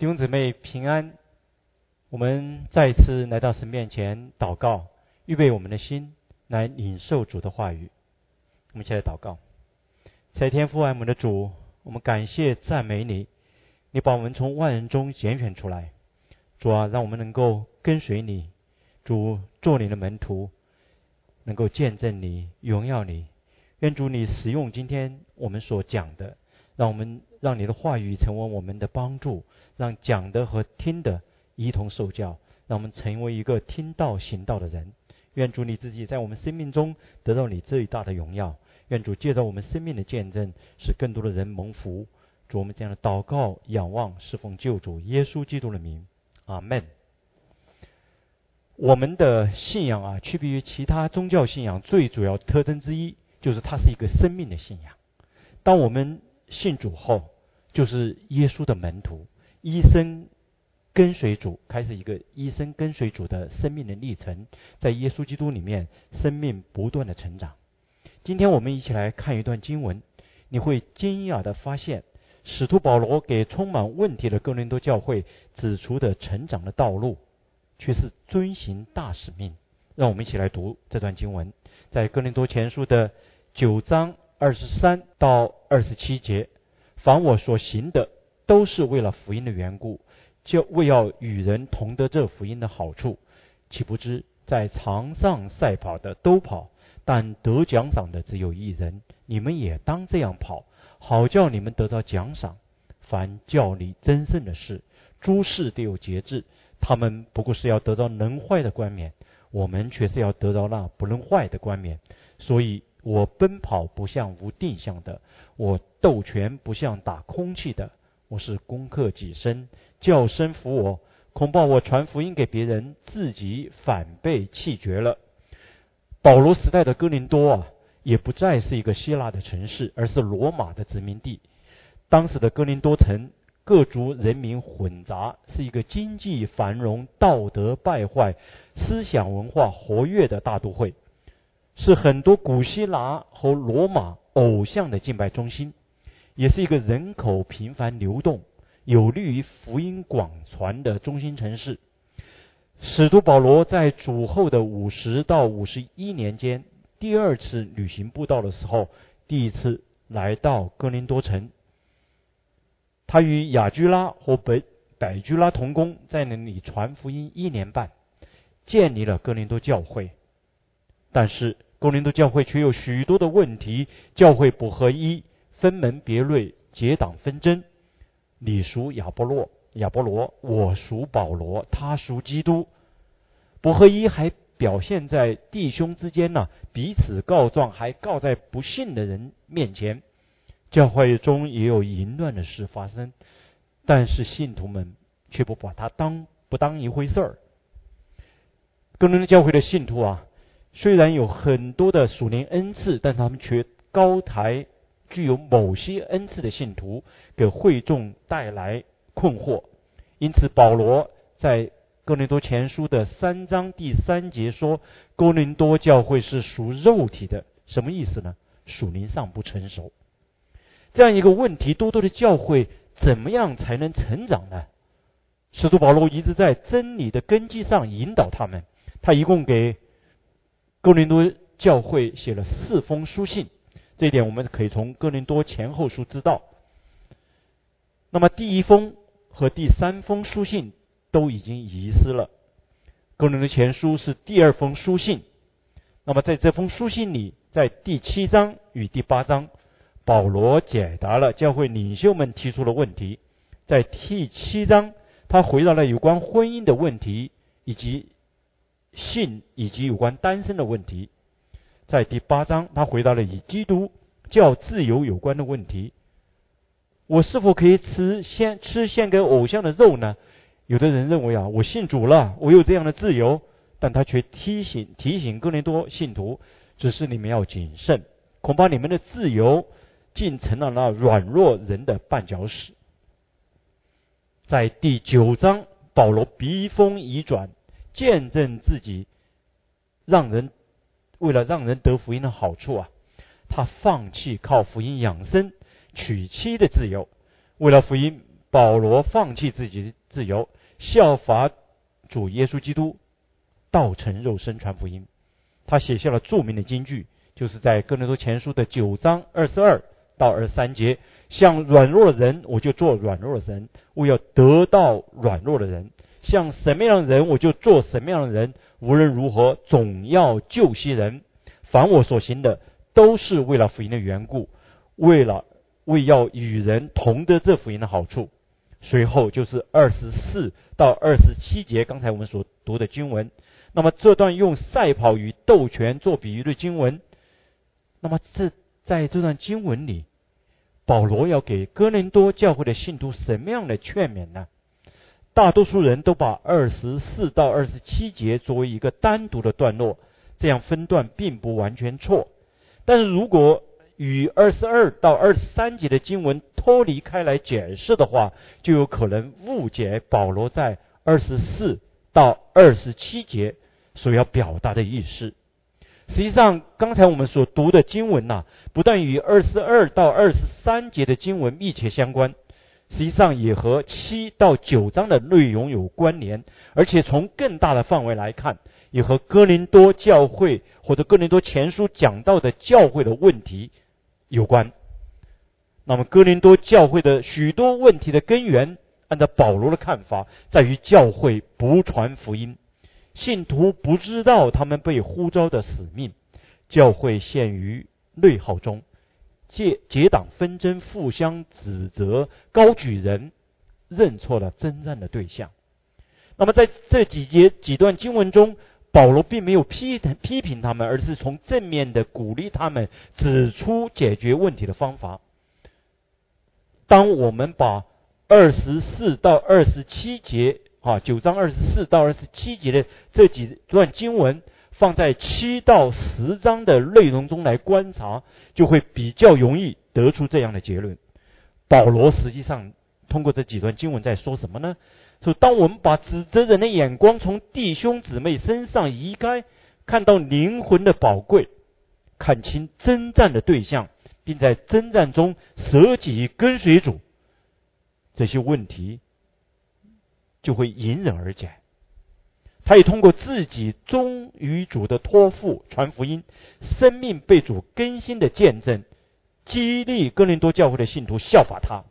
弟兄姊妹平安，我们再一次来到神面前祷告，预备我们的心来领受主的话语。我们一起来祷告：在天父爱我们的主，我们感谢赞美你，你把我们从万人中拣选出来，主啊，让我们能够跟随你，主做你的门徒，能够见证你、荣耀你。愿主你使用今天我们所讲的，让我们让你的话语成为我们的帮助。让讲的和听的一同受教，让我们成为一个听道行道的人。愿主你自己在我们生命中得到你最大的荣耀。愿主借着我们生命的见证，使更多的人蒙福。主，我们这样的祷告、仰望、侍奉救主耶稣基督的名，阿门。我们的信仰啊，区别于其他宗教信仰最主要特征之一，就是它是一个生命的信仰。当我们信主后，就是耶稣的门徒。医生跟随主，开始一个医生跟随主的生命的历程，在耶稣基督里面，生命不断的成长。今天我们一起来看一段经文，你会惊讶的发现，使徒保罗给充满问题的哥林多教会指出的成长的道路，却是遵行大使命。让我们一起来读这段经文，在哥林多前书的九章二十三到二十七节，凡我所行的。都是为了福音的缘故，就为要与人同得这福音的好处。岂不知在场上赛跑的都跑，但得奖赏的只有一人。你们也当这样跑，好叫你们得到奖赏。凡教你争胜的事，诸事都有节制。他们不过是要得到能坏的冠冕，我们却是要得到那不能坏的冠冕。所以我奔跑不像无定向的，我斗拳不像打空气的。我是攻克己身，叫声服我，恐怕我传福音给别人，自己反被弃绝了。保罗时代的哥林多啊，也不再是一个希腊的城市，而是罗马的殖民地。当时的哥林多城各族人民混杂，是一个经济繁荣、道德败坏、思想文化活跃的大都会，是很多古希腊和罗马偶像的敬拜中心。也是一个人口频繁流动、有利于福音广传的中心城市。使徒保罗在主后的五十到五十一年间，第二次旅行布道的时候，第一次来到哥林多城。他与雅居拉和北百居拉同工，在那里传福音一年半，建立了哥林多教会。但是哥林多教会却有许多的问题，教会不合一。分门别类，结党纷争。你属亚波洛，亚波罗；我属保罗，他属基督。不合一还表现在弟兄之间呢，彼此告状，还告在不信的人面前。教会中也有淫乱的事发生，但是信徒们却不把它当不当一回事儿。哥林多教会的信徒啊，虽然有很多的属灵恩赐，但他们却高抬。具有某些恩赐的信徒给会众带来困惑，因此保罗在哥林多前书的三章第三节说：“哥林多教会是属肉体的，什么意思呢？属灵上不成熟。这样一个问题多多的教会，怎么样才能成长呢？”使徒保罗一直在真理的根基上引导他们。他一共给哥林多教会写了四封书信。这一点我们可以从哥林多前后书知道。那么第一封和第三封书信都已经遗失了。哥林多前书是第二封书信。那么在这封书信里，在第七章与第八章，保罗解答了教会领袖们提出的问题。在第七章，他回答了有关婚姻的问题，以及性以及有关单身的问题。在第八章，他回答了与基督教自由有关的问题：我是否可以吃献吃献给偶像的肉呢？有的人认为啊，我信主了，我有这样的自由，但他却提醒提醒哥林多信徒，只是你们要谨慎，恐怕你们的自由竟成了那软弱人的绊脚石。在第九章，保罗笔锋一转，见证自己让人。为了让人得福音的好处啊，他放弃靠福音养生、娶妻的自由，为了福音保罗放弃自己的自由，效法主耶稣基督，道成肉身传福音。他写下了著名的金句，就是在哥林多前书的九章二十二到二十三节：像软弱的人，我就做软弱的人；我要得到软弱的人，像什么样的人，我就做什么样的人。无论如何，总要救些人。凡我所行的，都是为了福音的缘故，为了为要与人同得这福音的好处。随后就是二十四到二十七节，刚才我们所读的经文。那么这段用赛跑与斗拳做比喻的经文，那么这在这段经文里，保罗要给哥林多教会的信徒什么样的劝勉呢？大多数人都把二十四到二十七节作为一个单独的段落，这样分段并不完全错。但是如果与二十二到二十三节的经文脱离开来解释的话，就有可能误解保罗在二十四到二十七节所要表达的意思。实际上，刚才我们所读的经文呐，不但与二十二到二十三节的经文密切相关。实际上也和七到九章的内容有关联，而且从更大的范围来看，也和哥林多教会或者哥林多前书讲到的教会的问题有关。那么，哥林多教会的许多问题的根源，按照保罗的看法，在于教会不传福音，信徒不知道他们被呼召的使命，教会陷于内耗中。结结党纷争，互相指责，高举人，认错了征战的对象。那么在这几节几段经文中，保罗并没有批批评他们，而是从正面的鼓励他们，指出解决问题的方法。当我们把二十四到二十七节啊，九章二十四到二十七节的这几段经文。放在七到十章的内容中来观察，就会比较容易得出这样的结论。保罗实际上通过这几段经文在说什么呢？说当我们把指责人的眼光从弟兄姊妹身上移开，看到灵魂的宝贵，看清征战的对象，并在征战中舍己跟随主，这些问题就会迎刃而解。他也通过自己忠于主的托付传福音，生命被主更新的见证，激励哥林多教会的信徒效法他。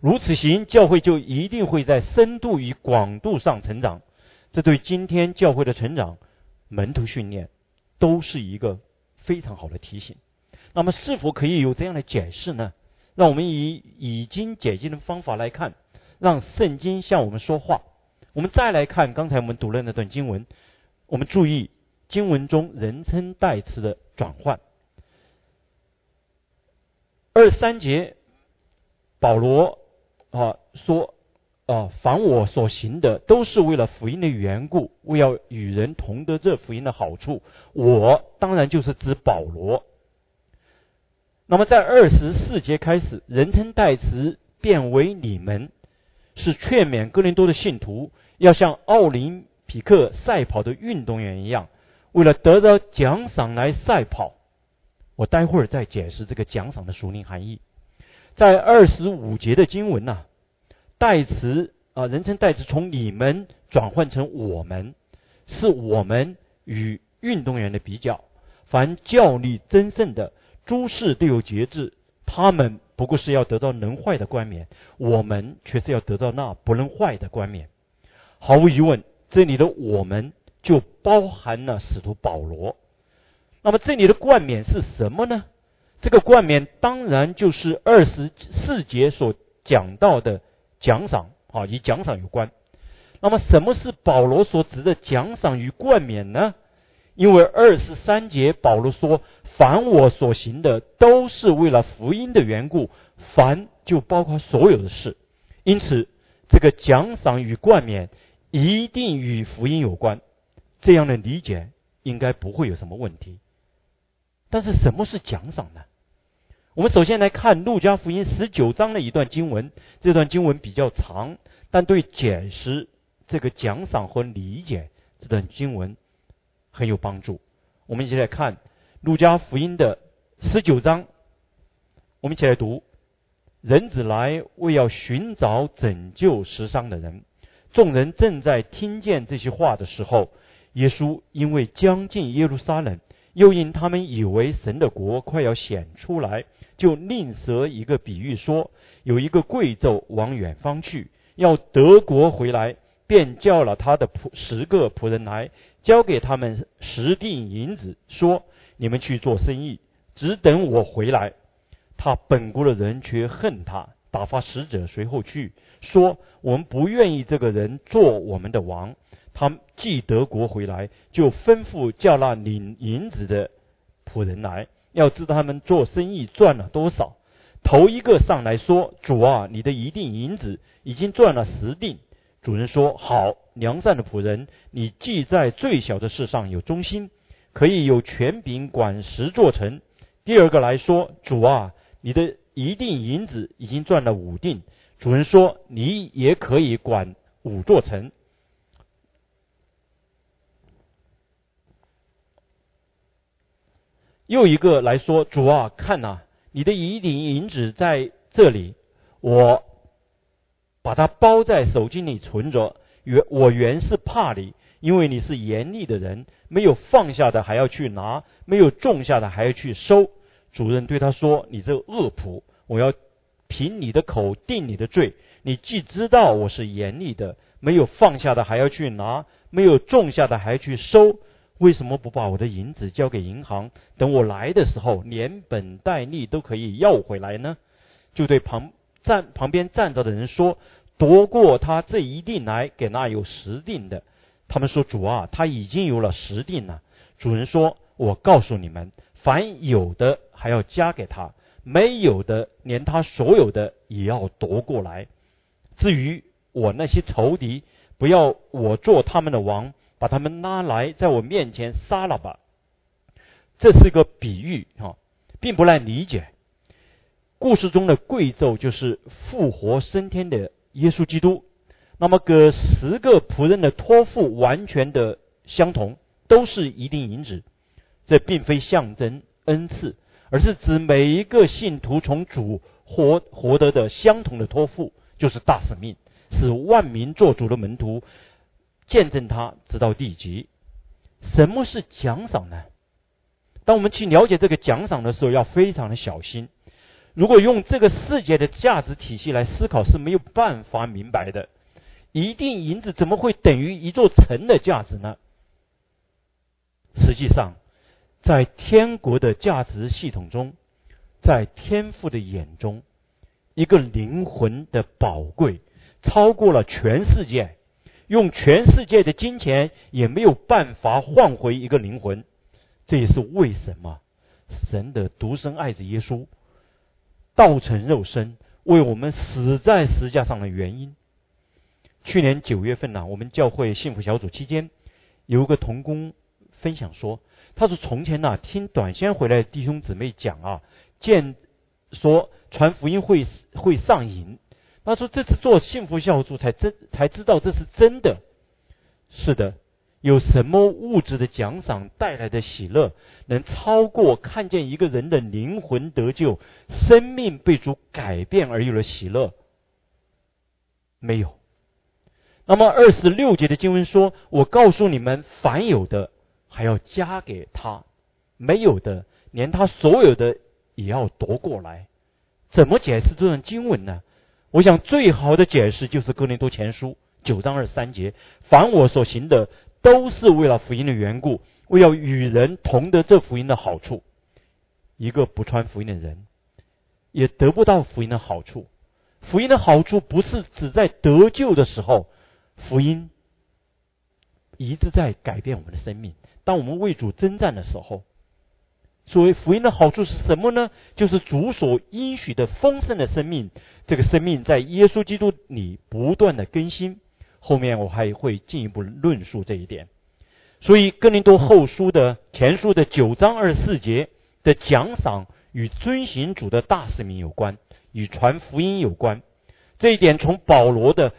如此行，教会就一定会在深度与广度上成长。这对今天教会的成长、门徒训练都是一个非常好的提醒。那么，是否可以有这样的解释呢？让我们以已经解经的方法来看，让圣经向我们说话。我们再来看刚才我们读的那段经文，我们注意经文中人称代词的转换。二三节，保罗啊说啊，凡我所行的，都是为了福音的缘故，为要与人同得这福音的好处。我当然就是指保罗。那么在二十四节开始，人称代词变为你们。是劝勉哥林多的信徒，要像奥林匹克赛跑的运动员一样，为了得到奖赏来赛跑。我待会儿再解释这个奖赏的属灵含义。在二十五节的经文呐，代词啊，人称代词从你们转换成我们，是我们与运动员的比较。凡教力争胜的诸事都有节制，他们。不过是要得到能坏的冠冕，我们却是要得到那不能坏的冠冕。毫无疑问，这里的我们就包含了使徒保罗。那么这里的冠冕是什么呢？这个冠冕当然就是二十四节所讲到的奖赏啊，与奖赏有关。那么什么是保罗所指的奖赏与冠冕呢？因为二十三节保罗说。凡我所行的，都是为了福音的缘故。凡就包括所有的事，因此这个奖赏与冠冕一定与福音有关。这样的理解应该不会有什么问题。但是什么是奖赏呢？我们首先来看路加福音十九章的一段经文。这段经文比较长，但对解释这个奖赏和理解这段经文很有帮助。我们一起来看。路加福音的十九章，我们一起来读。人子来为要寻找拯救时伤的人。众人正在听见这些话的时候，耶稣因为将近耶路撒冷，又因他们以为神的国快要显出来，就另设一个比喻说：有一个贵胄往远方去，要德国回来，便叫了他的仆十个仆人来，交给他们十锭银子，说：你们去做生意，只等我回来。他本国的人却恨他，打发使者随后去，说：我们不愿意这个人做我们的王。他既得国回来，就吩咐叫那领银子的仆人来，要知道他们做生意赚了多少。头一个上来说：“主啊，你的一锭银子已经赚了十锭。”主人说：“好，良善的仆人，你既在最小的事上有忠心，可以有权柄管十座城。”第二个来说：“主啊，你的一锭银子已经赚了五锭。”主人说：“你也可以管五座城。”又一个来说：“主啊，看呐，你的一锭银子在这里，我。”把它包在手巾里存着。原我原是怕你，因为你是严厉的人，没有放下的还要去拿，没有种下的还要去收。主人对他说：“你这恶仆，我要凭你的口定你的罪。你既知道我是严厉的，没有放下的还要去拿，没有种下的还要去收，为什么不把我的银子交给银行，等我来的时候连本带利都可以要回来呢？”就对旁。站旁边站着的人说：“夺过他这一锭来，给那有十锭的。”他们说：“主啊，他已经有了十锭了。”主人说：“我告诉你们，凡有的还要加给他，没有的连他所有的也要夺过来。至于我那些仇敌，不要我做他们的王，把他们拉来，在我面前杀了吧。”这是一个比喻啊，并不难理解。故事中的贵胄就是复活升天的耶稣基督。那么，给十个仆人的托付完全的相同，都是一锭银子。这并非象征恩赐，而是指每一个信徒从主获获得的相同的托付，就是大使命，使万民做主的门徒，见证他直到地极。什么是奖赏呢？当我们去了解这个奖赏的时候，要非常的小心。如果用这个世界的价值体系来思考是没有办法明白的。一锭银子怎么会等于一座城的价值呢？实际上，在天国的价值系统中，在天父的眼中，一个灵魂的宝贵超过了全世界，用全世界的金钱也没有办法换回一个灵魂。这也是为什么神的独生爱子耶稣。道成肉身，为我们死在石架上的原因。去年九月份呢，我们教会幸福小组期间，有一个童工分享说，他说从前呢，听短宣回来的弟兄姊妹讲啊，见说传福音会会上瘾。他说这次做幸福小组才真才知道这是真的。是的。有什么物质的奖赏带来的喜乐，能超过看见一个人的灵魂得救、生命被主改变而有了喜乐？没有。那么二十六节的经文说：“我告诉你们，凡有的还要加给他，没有的连他所有的也要夺过来。”怎么解释这段经文呢？我想最好的解释就是《哥林多前书》九章二十三节：“凡我所行的。”都是为了福音的缘故，为要与人同得这福音的好处。一个不传福音的人，也得不到福音的好处。福音的好处不是只在得救的时候，福音一直在改变我们的生命。当我们为主征战的时候，所谓福音的好处是什么呢？就是主所应许的丰盛的生命。这个生命在耶稣基督里不断的更新。后面我还会进一步论述这一点，所以哥林多后书的前书的九章二十四节的奖赏与遵行主的大使命有关，与传福音有关。这一点从保罗的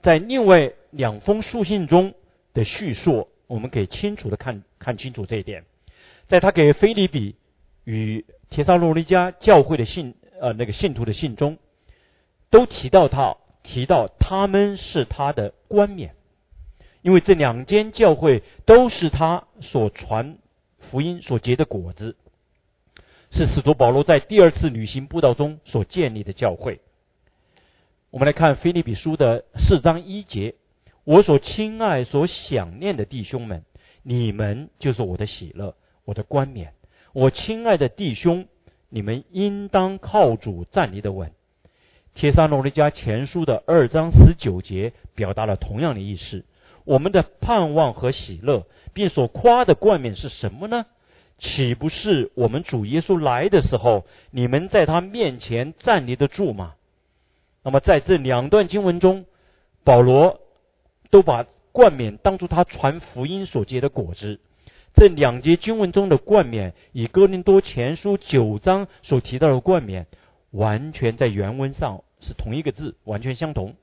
在另外两封书信中的叙述，我们可以清楚的看看清楚这一点。在他给菲利比与提萨罗尼迦教会的信呃那个信徒的信中，都提到他，提到他们是他的冠冕，因为这两间教会都是他所传福音所结的果子，是使徒保罗在第二次旅行布道中所建立的教会。我们来看菲利比书的四章一节：“我所亲爱、所想念的弟兄们，你们就是我的喜乐，我的冠冕。我亲爱的弟兄，你们应当靠主站立的稳。”帖撒罗尼迦前书的二章十九节表达了同样的意思。我们的盼望和喜乐，并所夸的冠冕是什么呢？岂不是我们主耶稣来的时候，你们在他面前站立得住吗？那么在这两段经文中，保罗都把冠冕当作他传福音所结的果子。这两节经文中的冠冕，与哥林多前书九章所提到的冠冕，完全在原文上。是同一个字，完全相同。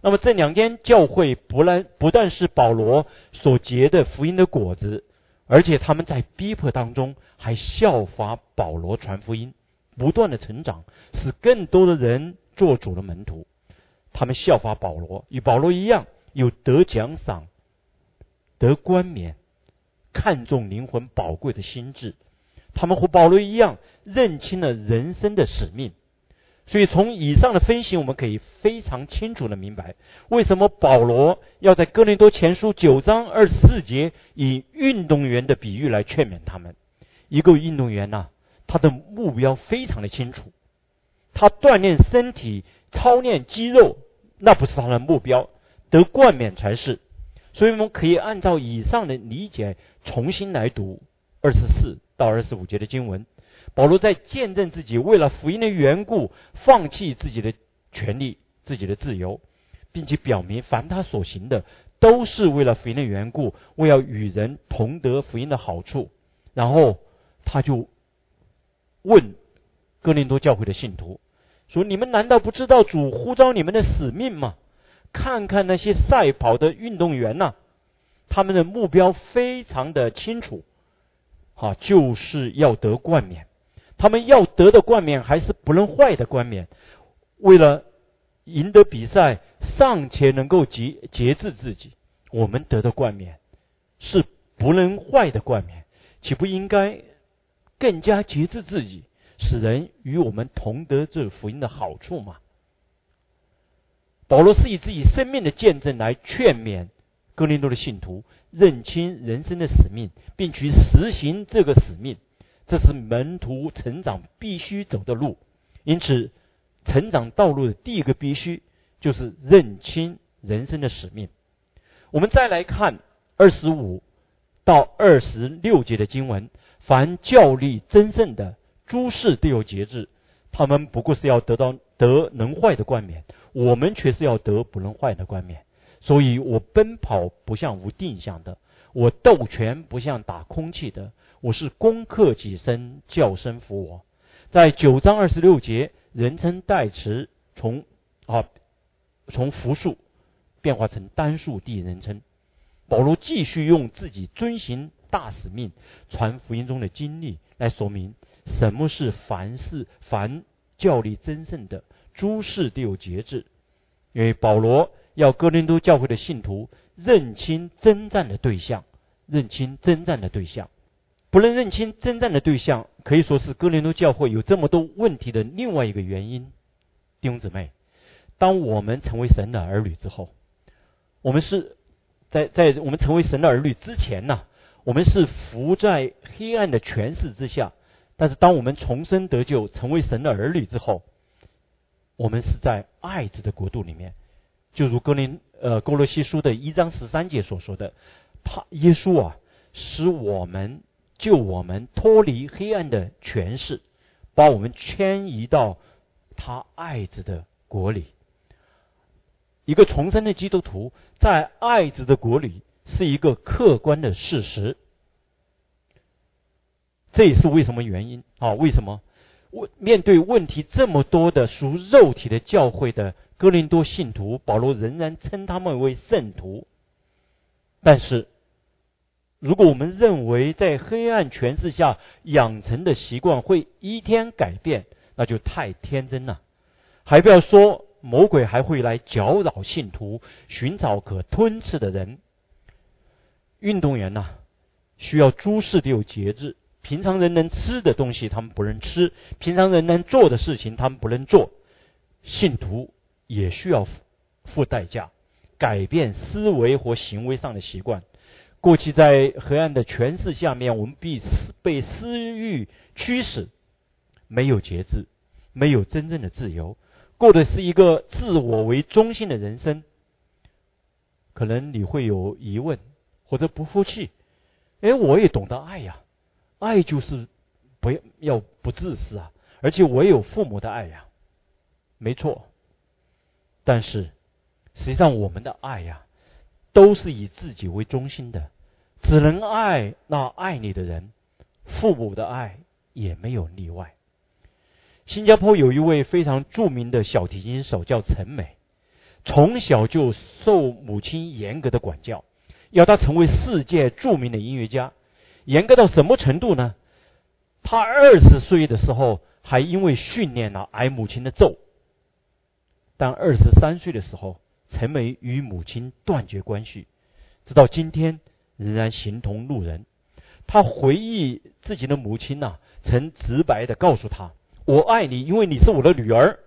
那么这两间教会不但不但是保罗所结的福音的果子，而且他们在逼迫当中还效法保罗传福音，不断的成长，使更多的人做主的门徒。他们效法保罗，与保罗一样，有得奖赏、得冠冕、看重灵魂宝贵的心智。他们和保罗一样，认清了人生的使命。所以，从以上的分析，我们可以非常清楚的明白，为什么保罗要在哥林多前书九章二十四节以运动员的比喻来劝勉他们。一个运动员呐，他的目标非常的清楚，他锻炼身体、操练肌肉，那不是他的目标，得冠冕才是。所以，我们可以按照以上的理解，重新来读二十四到二十五节的经文。保罗在见证自己为了福音的缘故，放弃自己的权利、自己的自由，并且表明凡他所行的都是为了福音的缘故，为要与人同得福音的好处。然后他就问哥林多教会的信徒说：“你们难道不知道主呼召你们的使命吗？看看那些赛跑的运动员呐，他们的目标非常的清楚，啊，就是要得冠冕。”他们要得的冠冕还是不能坏的冠冕，为了赢得比赛，尚且能够节节制自己。我们得的冠冕是不能坏的冠冕，岂不应该更加节制自己，使人与我们同得这福音的好处吗？保罗是以自己生命的见证来劝勉哥林多的信徒认清人生的使命，并去实行这个使命。这是门徒成长必须走的路，因此，成长道路的第一个必须就是认清人生的使命。我们再来看二十五到二十六节的经文：凡教力真正的诸事都有节制，他们不过是要得到得能坏的冠冕，我们却是要得不能坏的冠冕。所以我奔跑不像无定向的，我斗拳不像打空气的。我是攻克己身，叫声服我。在九章二十六节，人称代词从啊从复数变化成单数第一人称。保罗继续用自己遵行大使命、传福音中的经历来说明什么是凡事凡教力真正的诸事都有节制。因为保罗要哥林多教会的信徒认清征战的对象，认清征战的对象。不能认清征战的对象，可以说是哥林多教会有这么多问题的另外一个原因。弟兄姊妹，当我们成为神的儿女之后，我们是在在我们成为神的儿女之前呢，我们是伏在黑暗的权势之下；但是当我们重生得救，成为神的儿女之后，我们是在爱子的国度里面。就如哥林呃哥罗西书的一章十三节所说的，他耶稣啊，使我们。救我们脱离黑暗的权势，把我们迁移到他爱子的国里。一个重生的基督徒在爱子的国里是一个客观的事实。这也是为什么原因啊？为什么问面对问题这么多的属肉体的教会的哥林多信徒，保罗仍然称他们为圣徒，但是。如果我们认为在黑暗权势下养成的习惯会一天改变，那就太天真了。还不要说魔鬼还会来搅扰信徒，寻找可吞吃的人。运动员呐，需要诸事都有节制。平常人能吃的东西，他们不能吃；平常人能做的事情，他们不能做。信徒也需要付代价，改变思维和行为上的习惯。过去在黑暗的权势下面，我们被被私欲驱使，没有节制，没有真正的自由，过的是一个自我为中心的人生。可能你会有疑问或者不服气，哎，我也懂得爱呀，爱就是不要要不自私啊，而且我也有父母的爱呀，没错。但是实际上我们的爱呀。都是以自己为中心的，只能爱那爱你的人，父母的爱也没有例外。新加坡有一位非常著名的小提琴手叫陈美，从小就受母亲严格的管教，要他成为世界著名的音乐家。严格到什么程度呢？他二十岁的时候还因为训练了挨母亲的揍，但二十三岁的时候。陈梅与母亲断绝关系，直到今天仍然形同路人。他回忆自己的母亲呐，曾直白的告诉他：“我爱你，因为你是我的女儿。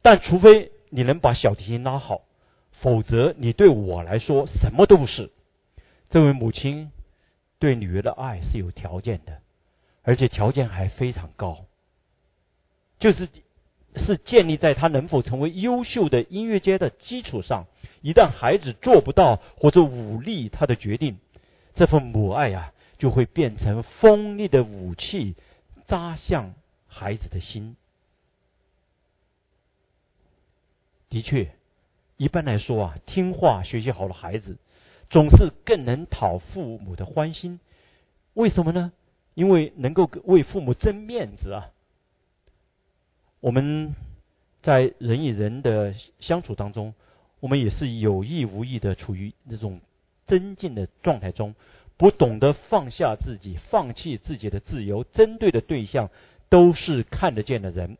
但除非你能把小提琴拉好，否则你对我来说什么都不是。”这位母亲对女儿的爱是有条件的，而且条件还非常高，就是。是建立在他能否成为优秀的音乐家的基础上。一旦孩子做不到或者武力他的决定，这份母爱啊，就会变成锋利的武器，扎向孩子的心。的确，一般来说啊，听话学习好的孩子，总是更能讨父母的欢心。为什么呢？因为能够为父母争面子啊。我们在人与人的相处当中，我们也是有意无意的处于这种增进的状态中，不懂得放下自己，放弃自己的自由，针对的对象都是看得见的人，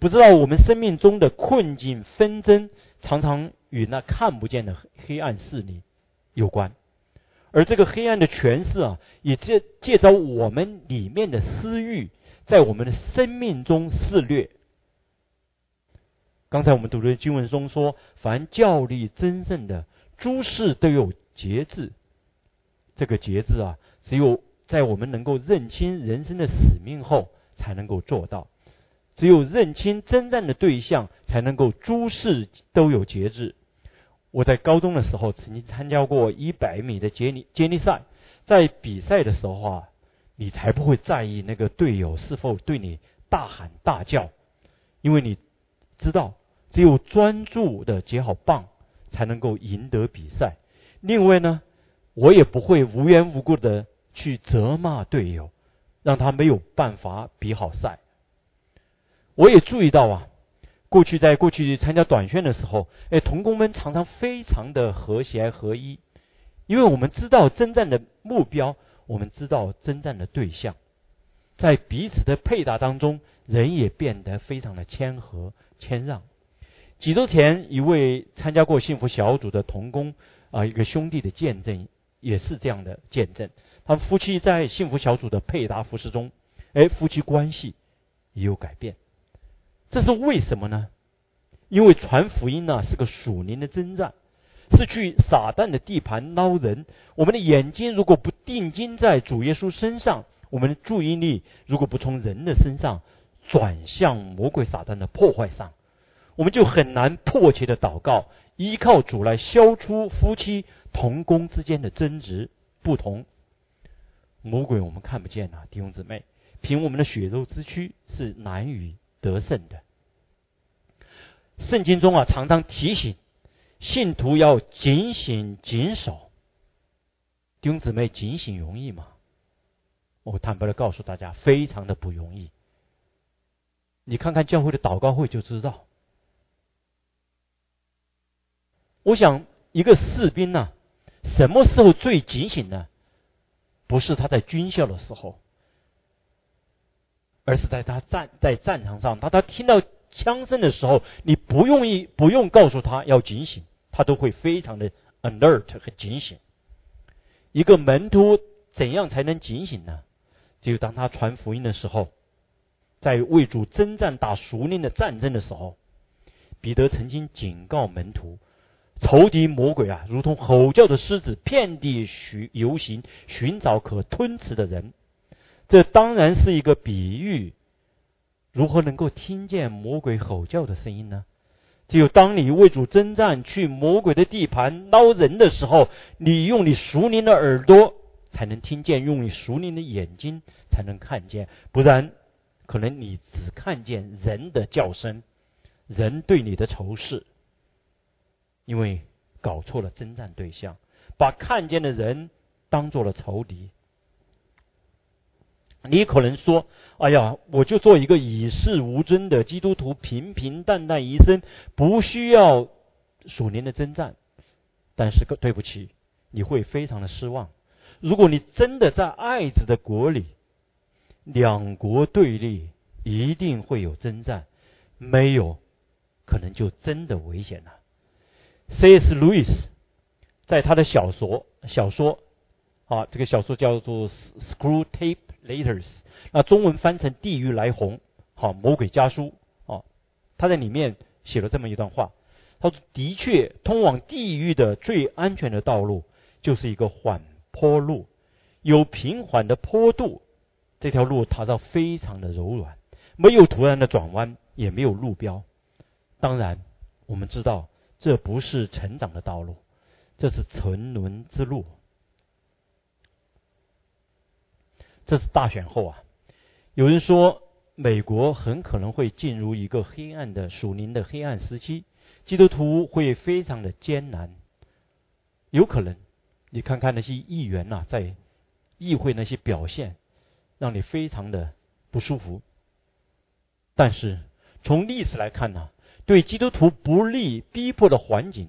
不知道我们生命中的困境纷争，常常与那看不见的黑暗势力有关，而这个黑暗的权势啊，也借借着我们里面的私欲，在我们的生命中肆虐。刚才我们读的经文中说：“凡教力真正的诸事都有节制。”这个节制啊，只有在我们能够认清人生的使命后，才能够做到。只有认清征战的对象，才能够诸事都有节制。我在高中的时候曾经参加过一百米的接力接力赛，在比赛的时候啊，你才不会在意那个队友是否对你大喊大叫，因为你知道。只有专注的接好棒，才能够赢得比赛。另外呢，我也不会无缘无故的去责骂队友，让他没有办法比好赛。我也注意到啊，过去在过去参加短训的时候，哎，童工们常常非常的和谐合一，因为我们知道征战的目标，我们知道征战的对象，在彼此的配搭当中，人也变得非常的谦和谦让。几周前，一位参加过幸福小组的童工啊，一个兄弟的见证也是这样的见证。他们夫妻在幸福小组的配搭服饰中，哎，夫妻关系也有改变。这是为什么呢？因为传福音呢是个属灵的征战，是去撒旦的地盘捞人。我们的眼睛如果不定睛在主耶稣身上，我们的注意力如果不从人的身上转向魔鬼撒旦的破坏上。我们就很难迫切的祷告，依靠主来消除夫妻同工之间的争执不同。魔鬼我们看不见呐，弟兄姊妹，凭我们的血肉之躯是难以得胜的。圣经中啊，常常提醒信徒要警醒谨守。弟兄姊妹，警醒容易吗？我坦白的告诉大家，非常的不容易。你看看教会的祷告会就知道。我想，一个士兵呢，什么时候最警醒呢？不是他在军校的时候，而是在他战在战场上，当他听到枪声的时候，你不用一不用告诉他要警醒，他都会非常的 alert 和警醒。一个门徒怎样才能警醒呢？只有当他传福音的时候，在为主征战打熟练的战争的时候，彼得曾经警告门徒：仇敌魔鬼啊，如同吼叫的狮子，遍地寻游行，寻找可吞吃的人。这当然是一个比喻。如何能够听见魔鬼吼叫的声音呢？只有当你为主征战，去魔鬼的地盘捞人的时候，你用你熟练的耳朵才能听见，用你熟练的眼睛才能看见。不然，可能你只看见人的叫声，人对你的仇视，因为搞错了征战对象，把看见的人当做了仇敌。你可能说：“哎呀，我就做一个与世无争的基督徒，平平淡淡一生，不需要数年的征战。”但是，对不起，你会非常的失望。如果你真的在爱子的国里，两国对立，一定会有征战，没有，可能就真的危险了。C.S. Lewis 在他的小说小说啊，这个小说叫做《Screw Tape》。Letters 那中文翻成《地狱来鸿》，好，魔鬼家书，哦，他在里面写了这么一段话，他说：“的确，通往地狱的最安全的道路就是一个缓坡路，有平缓的坡度，这条路踏上非常的柔软，没有突然的转弯，也没有路标。当然，我们知道这不是成长的道路，这是沉沦之路。”这是大选后啊，有人说美国很可能会进入一个黑暗的属灵的黑暗时期，基督徒会非常的艰难。有可能，你看看那些议员呐，在议会那些表现，让你非常的不舒服。但是从历史来看呢，对基督徒不利逼迫的环境，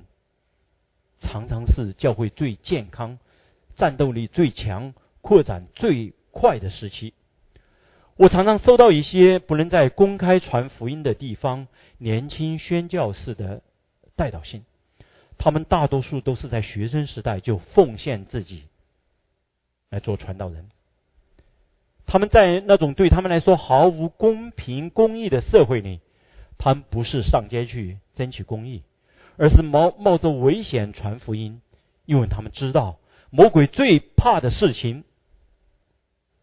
常常是教会最健康、战斗力最强、扩展最。快的时期，我常常收到一些不能在公开传福音的地方年轻宣教士的代祷信。他们大多数都是在学生时代就奉献自己来做传道人。他们在那种对他们来说毫无公平公义的社会里，他们不是上街去争取公义，而是冒冒着危险传福音，因为他们知道魔鬼最怕的事情。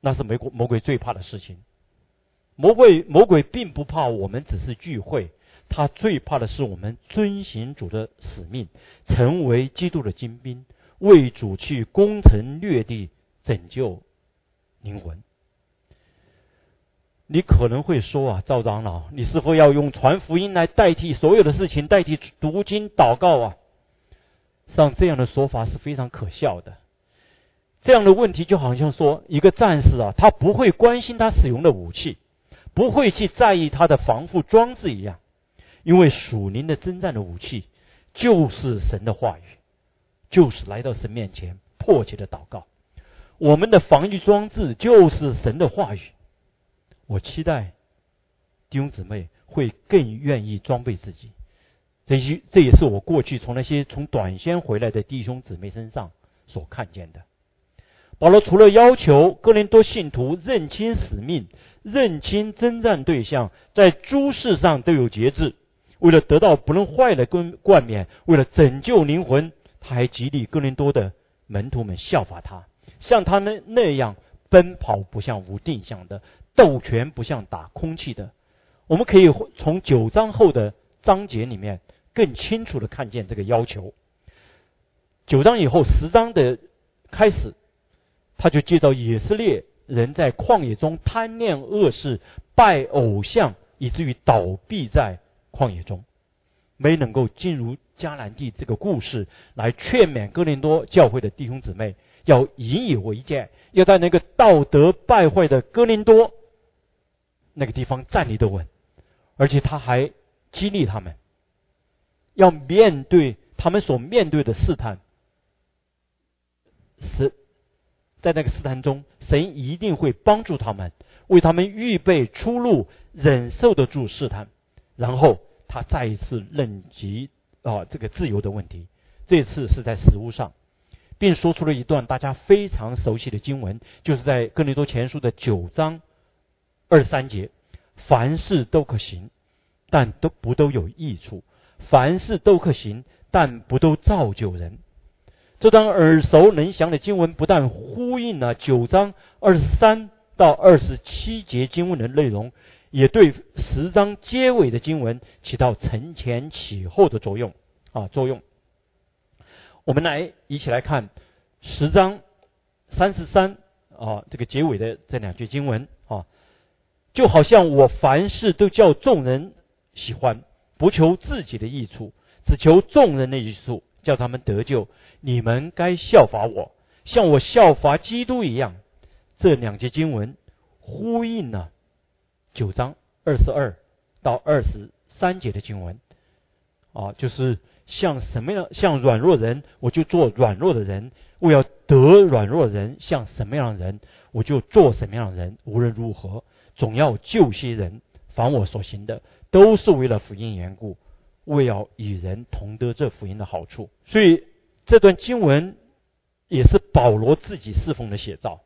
那是魔鬼魔鬼最怕的事情。魔鬼魔鬼并不怕我们只是聚会，他最怕的是我们遵行主的使命，成为基督的精兵，为主去攻城略地，拯救灵魂。你可能会说啊，赵长老，你是否要用传福音来代替所有的事情，代替读经祷告啊？像这样的说法是非常可笑的。这样的问题就好像说，一个战士啊，他不会关心他使用的武器，不会去在意他的防护装置一样，因为属灵的征战的武器就是神的话语，就是来到神面前迫切的祷告。我们的防御装置就是神的话语。我期待弟兄姊妹会更愿意装备自己。这些这也是我过去从那些从短宣回来的弟兄姊妹身上所看见的。保罗除了要求哥林多信徒认清使命、认清征战对象，在诸事上都有节制，为了得到不能坏的冠冠冕，为了拯救灵魂，他还激励哥林多的门徒们效法他，像他们那样奔跑，不像无定向的斗拳，不像打空气的。我们可以从九章后的章节里面更清楚的看见这个要求。九章以后，十章的开始。他就介绍以色列人在旷野中贪恋恶事、拜偶像，以至于倒闭在旷野中，没能够进入迦南地。这个故事来劝勉哥林多教会的弟兄姊妹，要引以为戒，要在那个道德败坏的哥林多那个地方站立得稳。而且他还激励他们，要面对他们所面对的试探，是。在那个试探中，神一定会帮助他们，为他们预备出路，忍受得住试探，然后他再一次论及啊这个自由的问题，这次是在食物上，并说出了一段大家非常熟悉的经文，就是在哥林多前书的九章二十三节：凡事都可行，但都不都有益处；凡事都可行，但不都造就人。这段耳熟能详的经文，不但呼应了九章二十三到二十七节经文的内容。也对十章结尾的经文起到承前启后的作用啊作用。我们来一起来看十章三十三啊这个结尾的这两句经文，就好像我凡事都叫众人喜欢，不求自己的益处，只求众人的益处，叫他们得救。你们该效法我，像我效法基督一样。这两节经文呼应了。九章二十二到二十三节的经文，啊，就是像什么样，像软弱人，我就做软弱的人；我要得软弱人，像什么样的人，我就做什么样的人。无论如何，总要救些人。凡我所行的，都是为了福音缘故，为要与人同得这福音的好处。所以这段经文也是保罗自己侍奉的写照，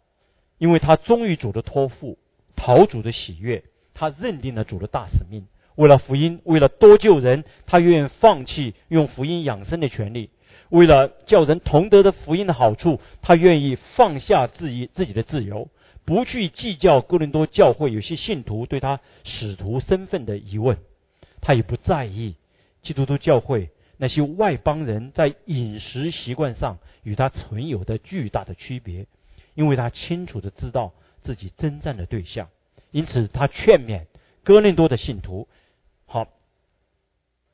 因为他忠于主的托付，讨主的喜悦。他认定了主的大使命，为了福音，为了多救人，他愿意放弃用福音养生的权利；为了叫人同得的福音的好处，他愿意放下自己自己的自由，不去计较哥林多教会有些信徒对他使徒身份的疑问。他也不在意基督徒教会那些外邦人在饮食习惯上与他存有的巨大的区别，因为他清楚的知道自己征战的对象。因此，他劝勉哥林多的信徒，好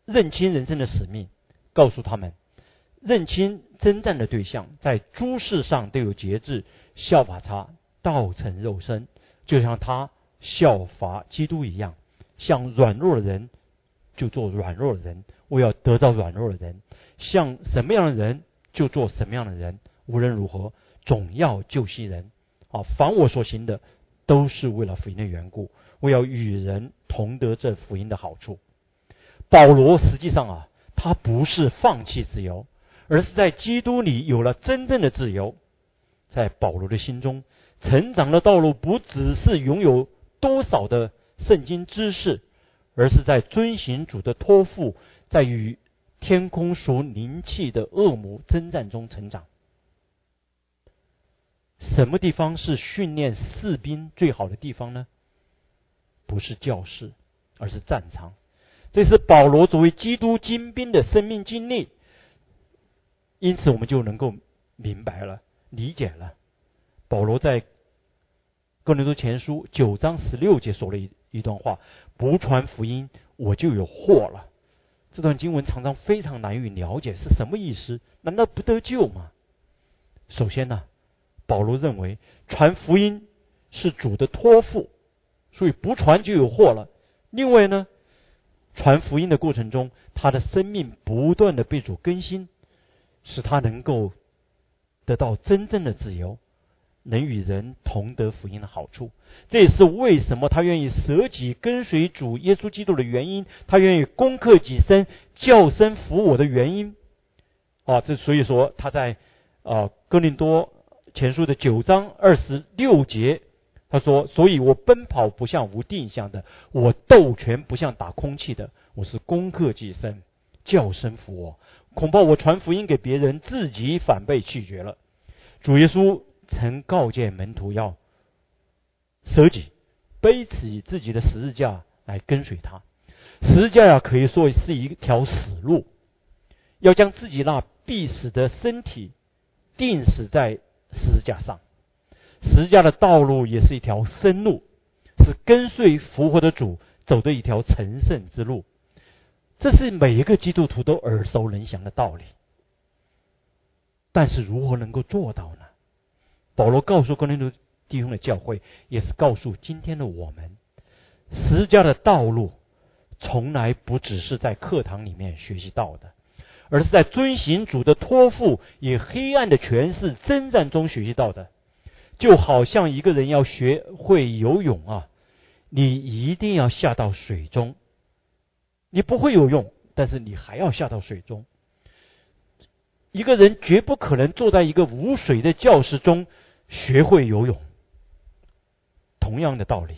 认清人生的使命，告诉他们认清征战的对象，在诸事上都有节制，效法他，道成肉身，就像他效法基督一样，像软弱的人就做软弱的人，我要得到软弱的人，像什么样的人就做什么样的人，无论如何，总要救惜人，啊，凡我所行的。都是为了福音的缘故，我要与人同得这福音的好处。保罗实际上啊，他不是放弃自由，而是在基督里有了真正的自由。在保罗的心中，成长的道路不只是拥有多少的圣经知识，而是在遵行主的托付，在与天空属灵气的恶魔征战中成长。什么地方是训练士兵最好的地方呢？不是教室，而是战场。这是保罗作为基督精兵的生命经历。因此，我们就能够明白了、理解了。保罗在哥林多前书九章十六节说了一一段话：“不传福音，我就有祸了。”这段经文常常非常难以了解是什么意思？难道不得救吗？首先呢？保罗认为传福音是主的托付，所以不传就有祸了。另外呢，传福音的过程中，他的生命不断的被主更新，使他能够得到真正的自由，能与人同得福音的好处。这也是为什么他愿意舍己跟随主耶稣基督的原因，他愿意攻克己身，叫声服我的原因。啊，这所以说他在啊哥林多。前书的九章二十六节，他说：“所以我奔跑不像无定向的，我斗拳不像打空气的，我是攻克己身，叫声服我。恐怕我传福音给别人，自己反被拒绝了。”主耶稣曾告诫门徒要舍己，背起自己的十字架来跟随他。十字架呀，可以说是一条死路，要将自己那必死的身体钉死在。十字架上，十字架的道路也是一条生路，是跟随复活的主走的一条成圣之路。这是每一个基督徒都耳熟能详的道理。但是如何能够做到呢？保罗告诉哥林多弟兄的教会，也是告诉今天的我们：十字架的道路从来不只是在课堂里面学习到的。而是在遵行主的托付，以黑暗的权势征战中学习到的，就好像一个人要学会游泳啊，你一定要下到水中，你不会游泳，但是你还要下到水中。一个人绝不可能坐在一个无水的教室中学会游泳。同样的道理，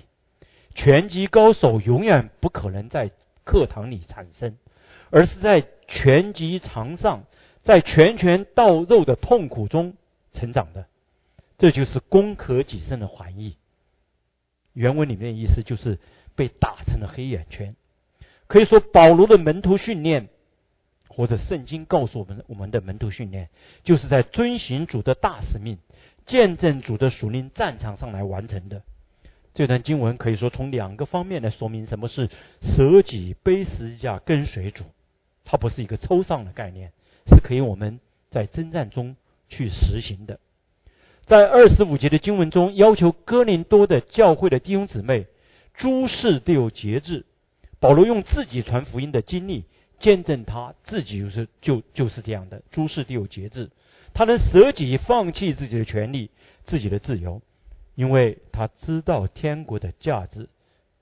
拳击高手永远不可能在课堂里产生，而是在拳击场上，在拳拳到肉的痛苦中成长的。这就是攻可己身的含义。原文里面的意思就是被打成了黑眼圈。可以说，保罗的门徒训练，或者圣经告诉我们我们的门徒训练，就是在遵行主的大使命、见证主的属灵战场上来完成的。这段经文可以说从两个方面来说明什么是舍己背十字架跟随主。它不是一个抽象的概念，是可以我们在征战中去实行的。在二十五节的经文中，要求哥林多的教会的弟兄姊妹诸事都有节制。保罗用自己传福音的经历见证他自己就是就就是这样的，诸事都有节制。他能舍己放弃自己的权利、自己的自由，因为他知道天国的价值、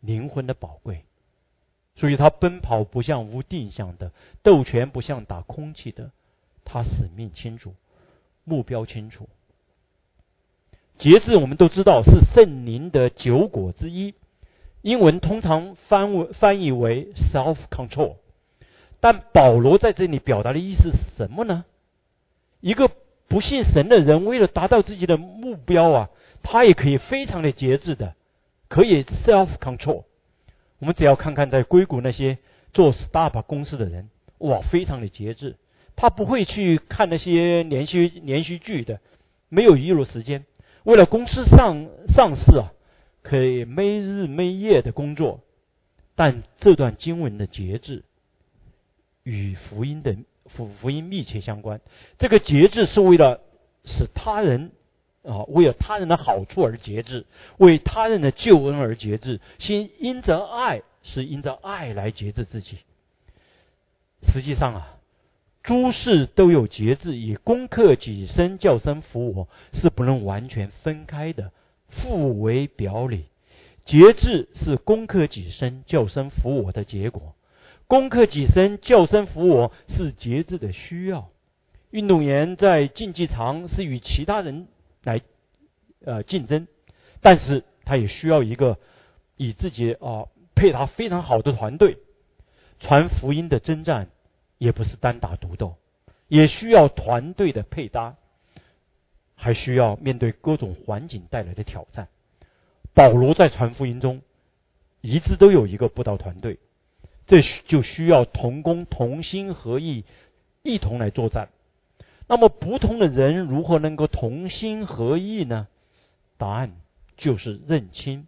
灵魂的宝贵，所以他奔跑不像无定向的，斗拳不像打空气的，他使命清楚，目标清楚。节制，我们都知道是圣灵的九果之一，英文通常翻为翻译为 self control。但保罗在这里表达的意思是什么呢？一个不信神的人，为了达到自己的目标啊，他也可以非常的节制的，可以 self control。我们只要看看在硅谷那些做 startup 公司的人，哇，非常的节制，他不会去看那些连续连续剧的，没有娱乐时间。为了公司上上市啊，可以没日没夜的工作，但这段经文的节制与福音的福福音密切相关。这个节制是为了使他人啊，为了他人的好处而节制，为他人的救恩而节制。心因着爱，是因着爱来节制自己。实际上啊。诸事都有节制，以攻克己身、叫身服我，是不能完全分开的，互为表里。节制是攻克己身、叫身服我的结果，攻克己身、叫声服我是节制的需要。运动员在竞技场是与其他人来呃竞争，但是他也需要一个以自己啊配他非常好的团队传福音的征战。也不是单打独斗，也需要团队的配搭，还需要面对各种环境带来的挑战。保罗在传福音中，一直都有一个布道团队，这就需要同工同心合意，一同来作战。那么，不同的人如何能够同心合意呢？答案就是认清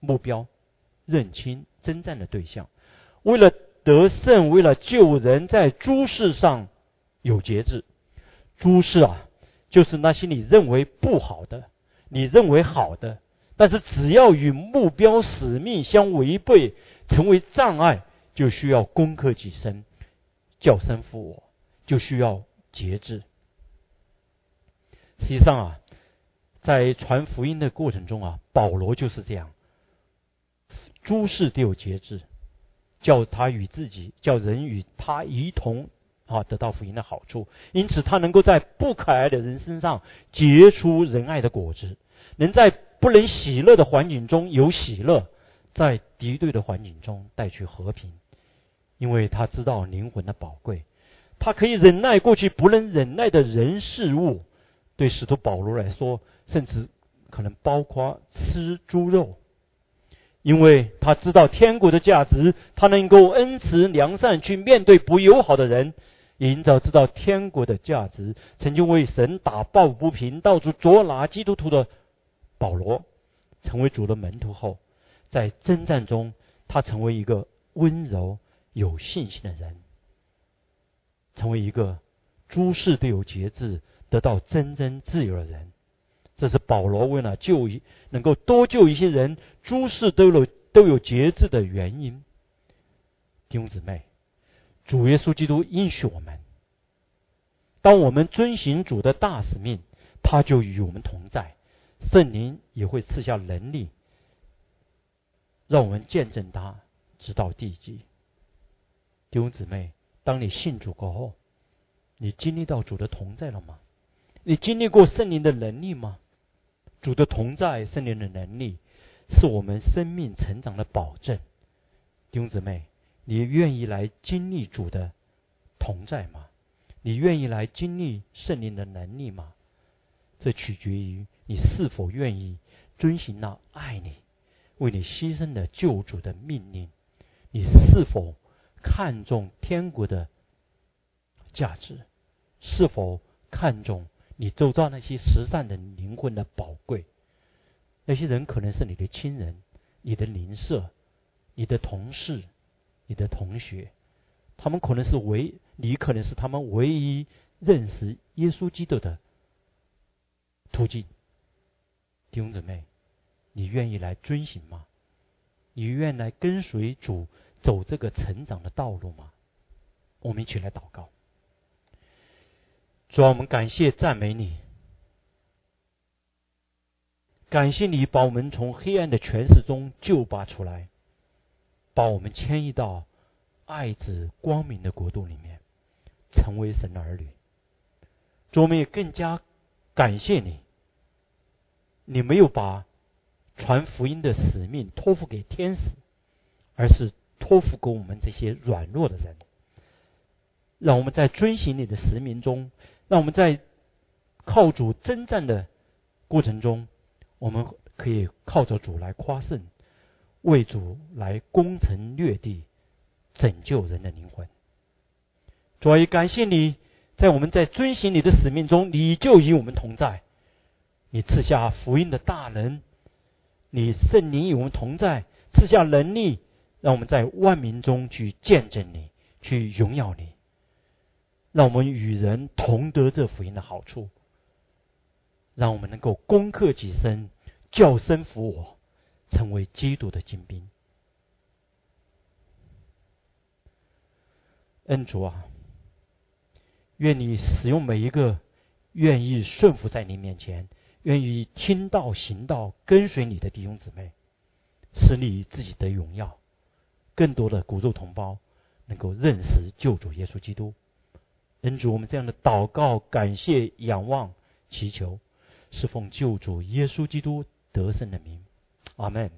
目标，认清征战的对象，为了。得胜为了救人，在诸事上有节制。诸事啊，就是那些你认为不好的，你认为好的，但是只要与目标使命相违背，成为障碍，就需要攻克己身，叫声服我，就需要节制。实际上啊，在传福音的过程中啊，保罗就是这样，诸事都有节制。叫他与自己，叫人与他一同啊得到福音的好处，因此他能够在不可爱的人身上结出仁爱的果子，能在不能喜乐的环境中有喜乐，在敌对的环境中带去和平，因为他知道灵魂的宝贵，他可以忍耐过去不能忍耐的人事物。对使徒保罗来说，甚至可能包括吃猪肉。因为他知道天国的价值，他能够恩慈良善去面对不友好的人，营造知道天国的价值。曾经为神打抱不平、到处捉拿基督徒的保罗，成为主的门徒后，在征战中，他成为一个温柔、有信心的人，成为一个诸事都有节制、得到真正自由的人。这是保罗为了救一能够多救一些人，诸事都有都有节制的原因。弟兄姊妹，主耶稣基督应许我们，当我们遵行主的大使命，他就与我们同在，圣灵也会赐下能力，让我们见证他直到地极。弟兄姊妹，当你信主过后，你经历到主的同在了吗？你经历过圣灵的能力吗？主的同在、圣灵的能力，是我们生命成长的保证。弟兄姊妹，你愿意来经历主的同在吗？你愿意来经历圣灵的能力吗？这取决于你是否愿意遵循那爱你、为你牺牲的救主的命令。你是否看重天国的价值？是否看重你周遭那些慈善的灵魂的宝贵？那些人可能是你的亲人、你的邻舍、你的同事、你的同学，他们可能是唯你可能是他们唯一认识耶稣基督的途径。弟兄姊妹，你愿意来遵行吗？你愿来跟随主？走这个成长的道路吗？我们一起来祷告。主啊，我们感谢赞美你，感谢你把我们从黑暗的权势中救拔出来，把我们迁移到爱子光明的国度里面，成为神的儿女。主，我们也更加感谢你，你没有把传福音的使命托付给天使，而是。托付给我们这些软弱的人，让我们在遵行你的使命中，让我们在靠主征战的过程中，我们可以靠着主来夸胜，为主来攻城略地，拯救人的灵魂。主也感谢你在我们在遵行你的使命中，你就与我们同在，你赐下福音的大能，你圣灵与我们同在，赐下能力。让我们在万民中去见证你，去荣耀你。让我们与人同得这福音的好处。让我们能够攻克己身，叫身服我，成为基督的精兵。恩主啊，愿你使用每一个愿意顺服在你面前、愿意听道行道、跟随你的弟兄姊妹，使你自己的荣耀。更多的骨肉同胞能够认识救主耶稣基督，恩主，我们这样的祷告、感谢、仰望、祈求，是奉救主耶稣基督得胜的名，阿门。